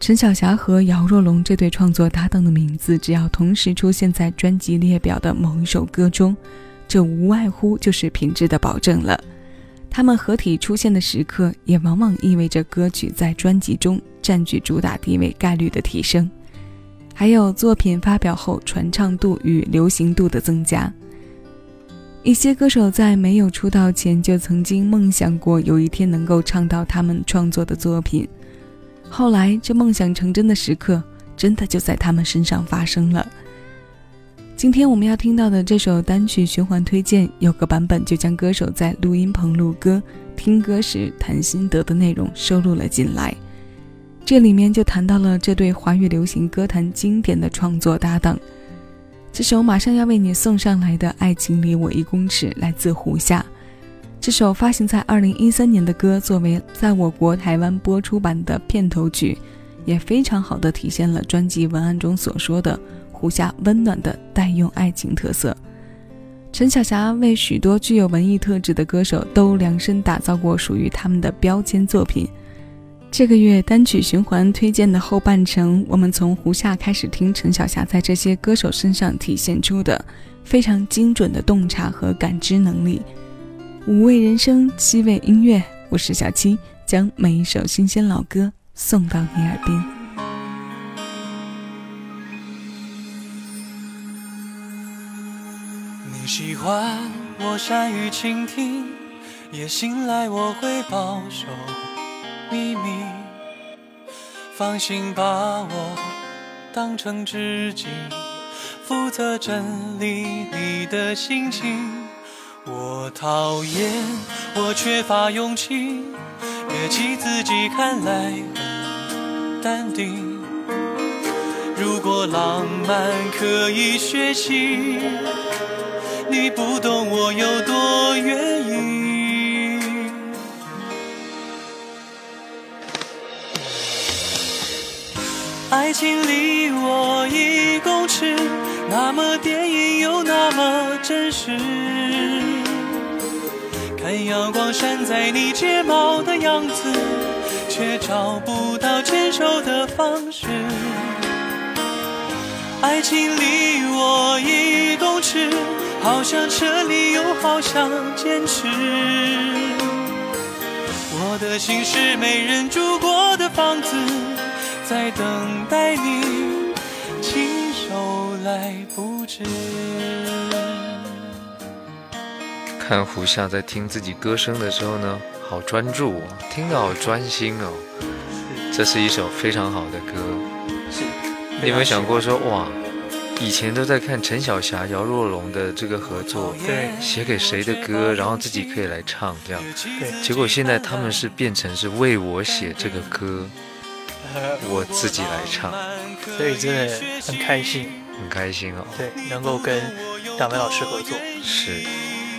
陈小霞和姚若龙这对创作搭档的名字，只要同时出现在专辑列表的某一首歌中，这无外乎就是品质的保证了。他们合体出现的时刻，也往往意味着歌曲在专辑中占据主打地位概率的提升，还有作品发表后传唱度与流行度的增加。一些歌手在没有出道前就曾经梦想过有一天能够唱到他们创作的作品。后来，这梦想成真的时刻，真的就在他们身上发生了。今天我们要听到的这首单曲循环推荐，有个版本就将歌手在录音棚录歌、听歌时谈心得的内容收录了进来。这里面就谈到了这对华语流行歌坛经典的创作搭档。这首马上要为你送上来的《爱情离我一公尺》，来自胡夏。这首发行在二零一三年的歌，作为在我国台湾播出版的片头曲，也非常好的体现了专辑文案中所说的胡夏温暖的代用爱情特色。陈小霞为许多具有文艺特质的歌手都量身打造过属于他们的标签作品。这个月单曲循环推荐的后半程，我们从胡夏开始听陈小霞在这些歌手身上体现出的非常精准的洞察和感知能力。五味人生，七味音乐，我是小七，将每一首新鲜老歌送到你耳边。你喜欢我善于倾听，也信赖我会保守秘密，放心把我当成知己，负责整理你的心情。我讨厌我缺乏勇气，越气自己看来很淡定。如果浪漫可以学习，你不懂我有多愿意。爱情离我一公尺，那么电影又那么真实。看阳光闪在你睫毛的样子，却找不到牵手的方式。爱情离我一公尺，好像撤离又好像坚持。我的心是没人住过的房子，在等待你亲手来布置。看胡夏在听自己歌声的时候呢，好专注哦，听得好专心哦。这是一首非常好的歌。是，你有没有想过说，哇，以前都在看陈小霞、姚若龙的这个合作，对，写给谁的歌，然后自己可以来唱这样。对，结果现在他们是变成是为我写这个歌，我自己来唱，所以真的很开心，很开心哦。对，能够跟两位老师合作，是。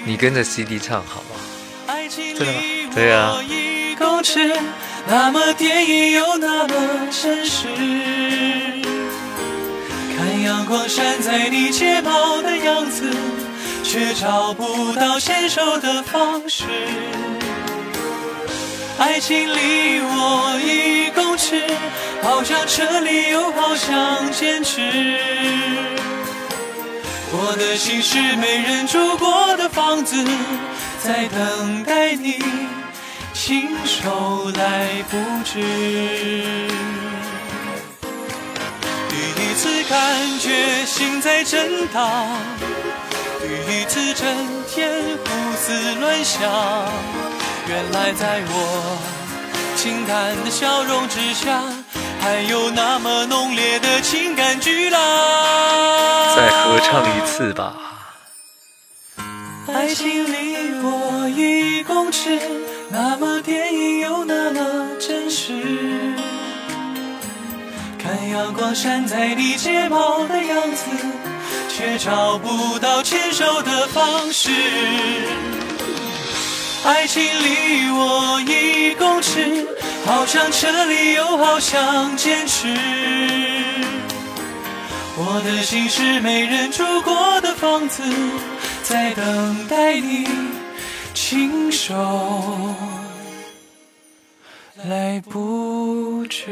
你跟着 CD 唱好吗？真的吗？对啊。那么电影又那么真实，看阳光闪在你睫毛的样子，却找不到牵手的方式。爱情离我一公尺，好像撤离又好像坚持。我的心是没人住过的房子，在等待你亲手来布置。第一次感觉心在震荡，第一次整天胡思乱想，原来在我清淡的笑容之下。还有那么浓烈的情感巨浪，再合唱一次吧。爱情离我一公尺，那么电影又那么真实。看阳光闪在你睫毛的样子，却找不到牵手的方式。爱情离我一公尺。好像撤离，又好像坚持。我的心是没人住过的房子，在等待你亲手来不及。